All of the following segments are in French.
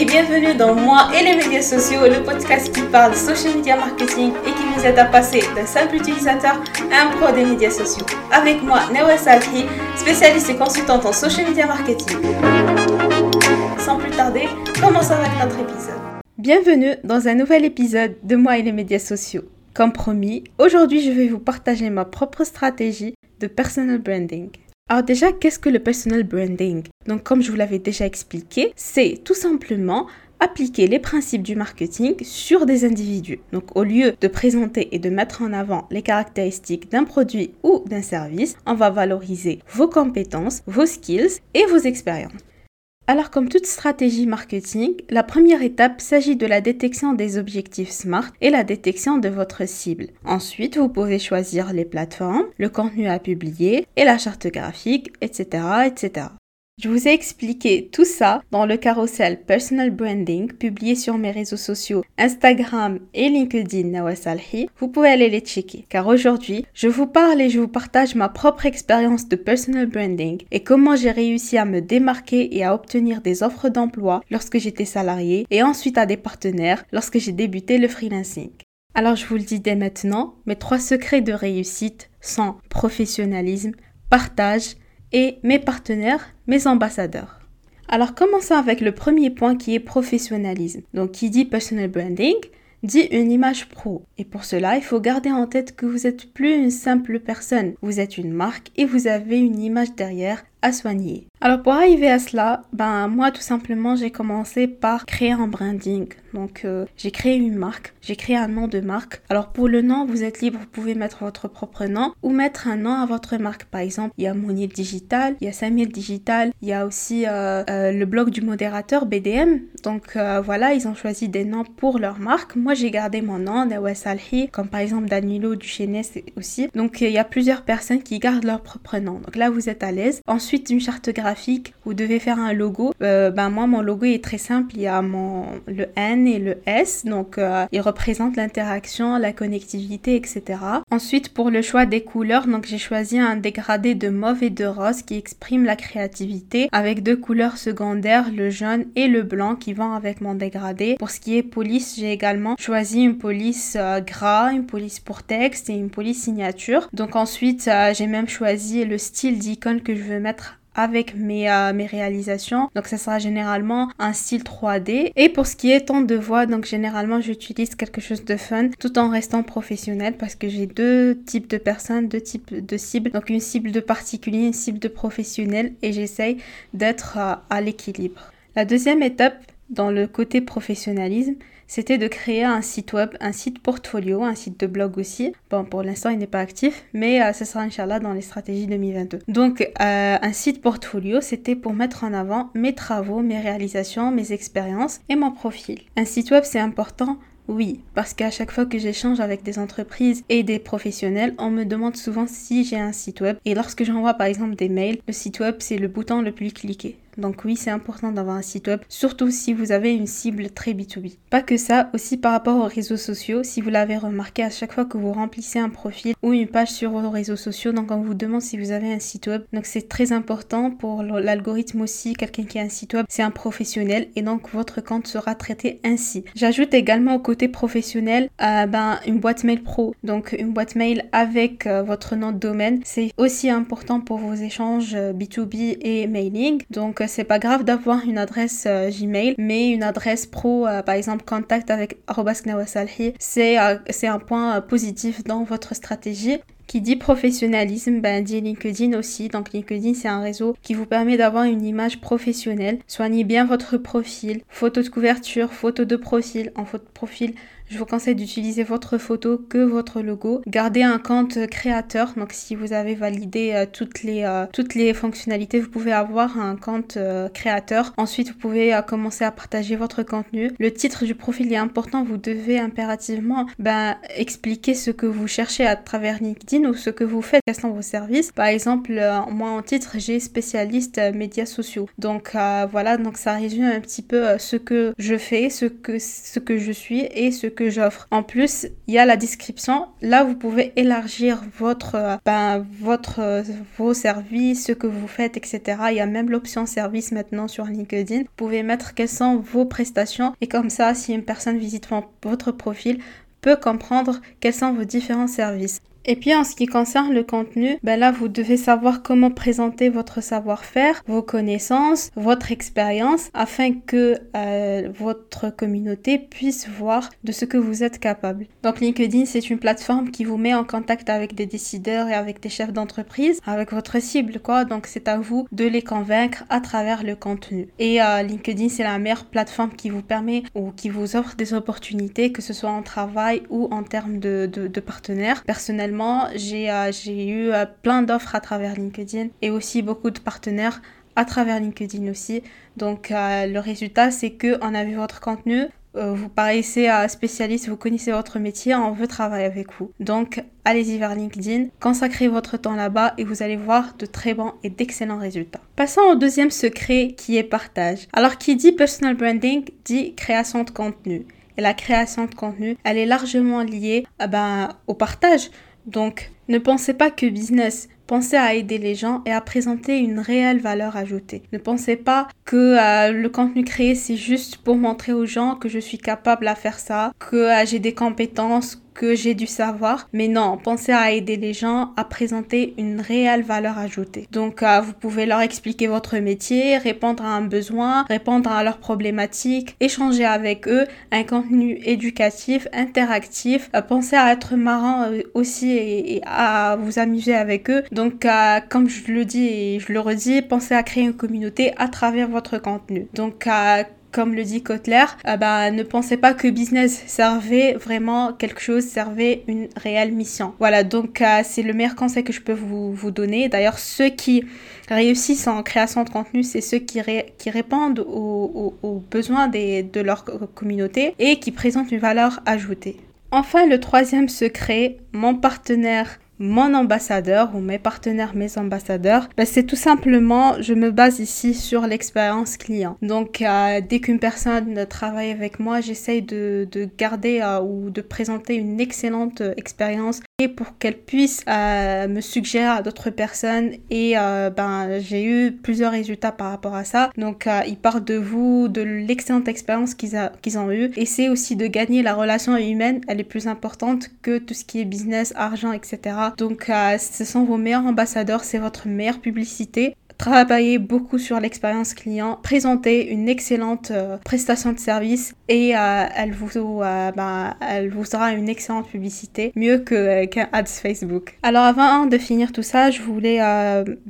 et bienvenue dans Moi et les médias sociaux, le podcast qui parle social media marketing et qui vous aide à passer d'un simple utilisateur à un pro des médias sociaux. Avec moi, Newa Salki, spécialiste et consultante en social media marketing. Sans plus tarder, commençons avec notre épisode. Bienvenue dans un nouvel épisode de Moi et les médias sociaux. Comme promis, aujourd'hui je vais vous partager ma propre stratégie de personal branding. Alors déjà, qu'est-ce que le personal branding? Donc comme je vous l'avais déjà expliqué, c'est tout simplement appliquer les principes du marketing sur des individus. Donc au lieu de présenter et de mettre en avant les caractéristiques d'un produit ou d'un service, on va valoriser vos compétences, vos skills et vos expériences. Alors comme toute stratégie marketing, la première étape s'agit de la détection des objectifs SMART et la détection de votre cible. Ensuite, vous pouvez choisir les plateformes, le contenu à publier et la charte graphique, etc. etc. Je vous ai expliqué tout ça dans le carrousel Personal Branding publié sur mes réseaux sociaux Instagram et LinkedIn Nawasalhi. Vous pouvez aller les checker car aujourd'hui, je vous parle et je vous partage ma propre expérience de personal branding et comment j'ai réussi à me démarquer et à obtenir des offres d'emploi lorsque j'étais salarié et ensuite à des partenaires lorsque j'ai débuté le freelancing. Alors je vous le dis dès maintenant, mes trois secrets de réussite sont professionnalisme, partage et mes partenaires, mes ambassadeurs. Alors commençons avec le premier point qui est professionnalisme. Donc qui dit personal branding dit une image pro. Et pour cela, il faut garder en tête que vous n'êtes plus une simple personne. Vous êtes une marque et vous avez une image derrière à soigner. Alors pour arriver à cela, ben moi tout simplement j'ai commencé par créer un branding. Donc euh, j'ai créé une marque, j'ai créé un nom de marque. Alors pour le nom, vous êtes libre, vous pouvez mettre votre propre nom ou mettre un nom à votre marque. Par exemple, il y a Monier Digital, il y a Samuel Digital, il y a aussi euh, euh, le blog du modérateur BDM. Donc voilà, ils ont choisi des noms pour leur marque. Moi j'ai gardé mon nom, Nawes Comme par exemple Danilo Duchesne aussi. Donc il y a plusieurs personnes qui gardent leur propre nom. Donc là vous êtes à l'aise. Ensuite une charte graphique, vous devez faire un logo. Euh, ben moi, mon logo est très simple. Il y a mon, le N et le S. Donc, euh, il représente l'interaction, la connectivité, etc. Ensuite, pour le choix des couleurs, donc j'ai choisi un dégradé de mauve et de rose qui exprime la créativité avec deux couleurs secondaires, le jaune et le blanc qui vont avec mon dégradé. Pour ce qui est police, j'ai également choisi une police euh, gras, une police pour texte et une police signature. Donc ensuite, j'ai même choisi le style d'icône que je veux mettre avec mes, euh, réalisations. Donc ça sera généralement un style 3D. Et pour ce qui est ton de voix, donc généralement j'utilise quelque chose de fun tout en restant professionnel parce que j'ai deux types de personnes, deux types de cibles. Donc une cible de particulier, une cible de professionnel et j'essaye d'être euh, à l'équilibre. La deuxième étape dans le côté professionnalisme, c'était de créer un site web, un site portfolio, un site de blog aussi. Bon, pour l'instant, il n'est pas actif, mais euh, ce sera Inch'Allah dans les stratégies 2022. Donc, euh, un site portfolio, c'était pour mettre en avant mes travaux, mes réalisations, mes expériences et mon profil. Un site web, c'est important? Oui, parce qu'à chaque fois que j'échange avec des entreprises et des professionnels, on me demande souvent si j'ai un site web. Et lorsque j'envoie par exemple des mails, le site web c'est le bouton le plus cliqué. Donc oui, c'est important d'avoir un site web, surtout si vous avez une cible très B2B. Pas que ça, aussi par rapport aux réseaux sociaux, si vous l'avez remarqué, à chaque fois que vous remplissez un profil ou une page sur vos réseaux sociaux, donc on vous demande si vous avez un site web. Donc c'est très important pour l'algorithme aussi, quelqu'un qui a un site web, c'est un professionnel et donc votre compte sera traité ainsi. J'ajoute également au côté professionnel euh, ben, une boîte mail pro. Donc une boîte mail avec euh, votre nom de domaine, c'est aussi important pour vos échanges B2B euh, et mailing. Donc c'est pas grave d'avoir une adresse euh, Gmail, mais une adresse pro, euh, par exemple contact avec c'est euh, c'est un point positif dans votre stratégie. Qui dit professionnalisme, ben dit LinkedIn aussi. Donc LinkedIn, c'est un réseau qui vous permet d'avoir une image professionnelle. Soignez bien votre profil, photo de couverture, photo de profil. En photo de profil, je vous conseille d'utiliser votre photo que votre logo. Gardez un compte créateur. Donc si vous avez validé euh, toutes, les, euh, toutes les fonctionnalités, vous pouvez avoir un compte euh, créateur. Ensuite, vous pouvez commencer à partager votre contenu. Le titre du profil est important. Vous devez impérativement ben, expliquer ce que vous cherchez à travers LinkedIn ou ce que vous faites, quels vos services. Par exemple, moi en titre, j'ai spécialiste médias sociaux. Donc voilà, donc ça résume un petit peu ce que je fais, ce que, ce que je suis et ce que j'offre. En plus, il y a la description. Là, vous pouvez élargir votre, euh, ben, votre, euh, vos services, ce que vous faites, etc. Il y a même l'option service maintenant sur LinkedIn. Vous pouvez mettre quelles sont vos prestations et comme ça, si une personne visite votre profil, peut comprendre quels sont vos différents services. Et puis en ce qui concerne le contenu, ben là vous devez savoir comment présenter votre savoir-faire, vos connaissances, votre expérience afin que euh, votre communauté puisse voir de ce que vous êtes capable. Donc LinkedIn c'est une plateforme qui vous met en contact avec des décideurs et avec des chefs d'entreprise, avec votre cible quoi. Donc c'est à vous de les convaincre à travers le contenu. Et euh, LinkedIn c'est la meilleure plateforme qui vous permet ou qui vous offre des opportunités que ce soit en travail ou en termes de, de, partenaires personnels euh, j'ai eu euh, plein d'offres à travers LinkedIn et aussi beaucoup de partenaires à travers LinkedIn aussi. Donc euh, le résultat, c'est que on a vu votre contenu, vous paraissez spécialiste, vous connaissez votre métier, on veut travailler avec vous. Donc allez-y vers LinkedIn, consacrez votre temps là-bas et vous allez voir de très bons et d'excellents résultats. Passons au deuxième secret qui est partage. Alors qui dit personal branding dit création de contenu. Et la création de contenu, elle est largement liée ben, au partage. Donc, ne pensez pas que business, pensez à aider les gens et à présenter une réelle valeur ajoutée. Ne pensez pas que euh, le contenu créé c'est juste pour montrer aux gens que je suis capable à faire ça, que euh, j'ai des compétences, que j'ai du savoir. Mais non, pensez à aider les gens à présenter une réelle valeur ajoutée. Donc, euh, vous pouvez leur expliquer votre métier, répondre à un besoin, répondre à leurs problématiques, échanger avec eux, un contenu éducatif, interactif. Euh, pensez à être marrant euh, aussi et, à vous amuser avec eux. Donc, comme je le dis et je le redis, pensez à créer une communauté à travers votre contenu. Donc, comme le dit Kotler, euh, bah, ne pensez pas que business servait vraiment quelque chose, servait une réelle mission. Voilà, donc euh, c'est le meilleur conseil que je peux vous, donner. D'ailleurs, ceux qui réussissent en création de contenu, c'est ceux qui, répondent aux, besoins de leur communauté et qui présentent une valeur ajoutée. Enfin, le troisième secret, mon partenaire mon ambassadeur ou mes partenaires, mes ambassadeurs, ben c'est tout simplement, je me base ici sur l'expérience client. Donc, euh, dès qu'une personne travaille avec moi, j'essaye de, de, garder euh, ou de présenter une excellente expérience et pour qu'elle puisse euh, me suggérer à d'autres personnes et ben j'ai eu plusieurs résultats par rapport à ça. Donc, ils partent de vous, de l'excellente expérience qu'ils qu'ils ont eue. Et c'est aussi de gagner la relation humaine, elle est plus importante que tout ce qui est business, argent, etc. Donc, euh, ce sont vos meilleurs ambassadeurs, c'est votre meilleure publicité travailler beaucoup sur l'expérience client, présenter une excellente euh, prestation de service et euh, elle vous euh, sera une excellente publicité, mieux que qu'un ads Facebook. Alors avant de finir tout ça, je voulais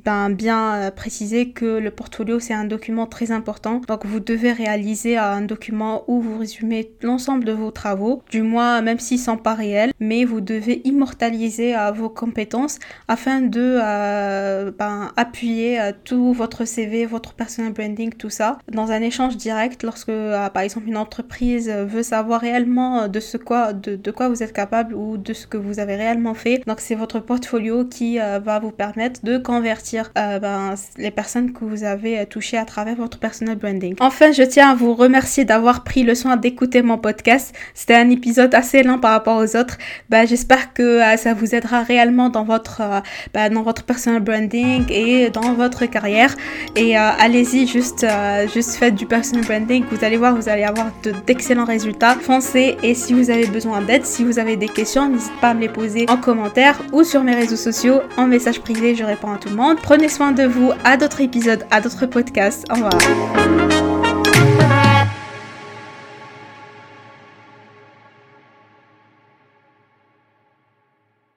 ben, bien préciser que le portfolio c'est un document très important. Donc vous devez réaliser un document où vous résumez l'ensemble de vos travaux, du moins même s'ils sont pas réels, mais vous devez immortaliser vos compétences afin de ben, appuyer tout votre CV, votre personal branding, tout ça, dans un échange direct lorsque, euh, par exemple, une entreprise veut savoir réellement de ce quoi, de, quoi vous êtes capable ou de ce que vous avez réellement fait. Donc, c'est votre portfolio qui euh, va vous permettre de convertir euh, ben, les personnes que vous avez touchées à travers votre personal branding. Enfin, je tiens à vous remercier d'avoir pris le soin d'écouter mon podcast. C'était un épisode assez lent par rapport aux autres. Ben, j'espère que ça vous aidera réellement dans votre, ben, dans votre personal branding et dans votre carrière. Et euh, allez-y, juste, euh, juste faites du personal branding. Vous allez voir, vous allez avoir d'excellents résultats. Foncez et si vous avez besoin d'aide, si vous avez des questions, n'hésitez pas à me les poser en commentaire ou sur mes réseaux sociaux, en message privé. Je réponds à tout le monde. Prenez soin de vous. À d'autres épisodes, à d'autres podcasts. Au revoir.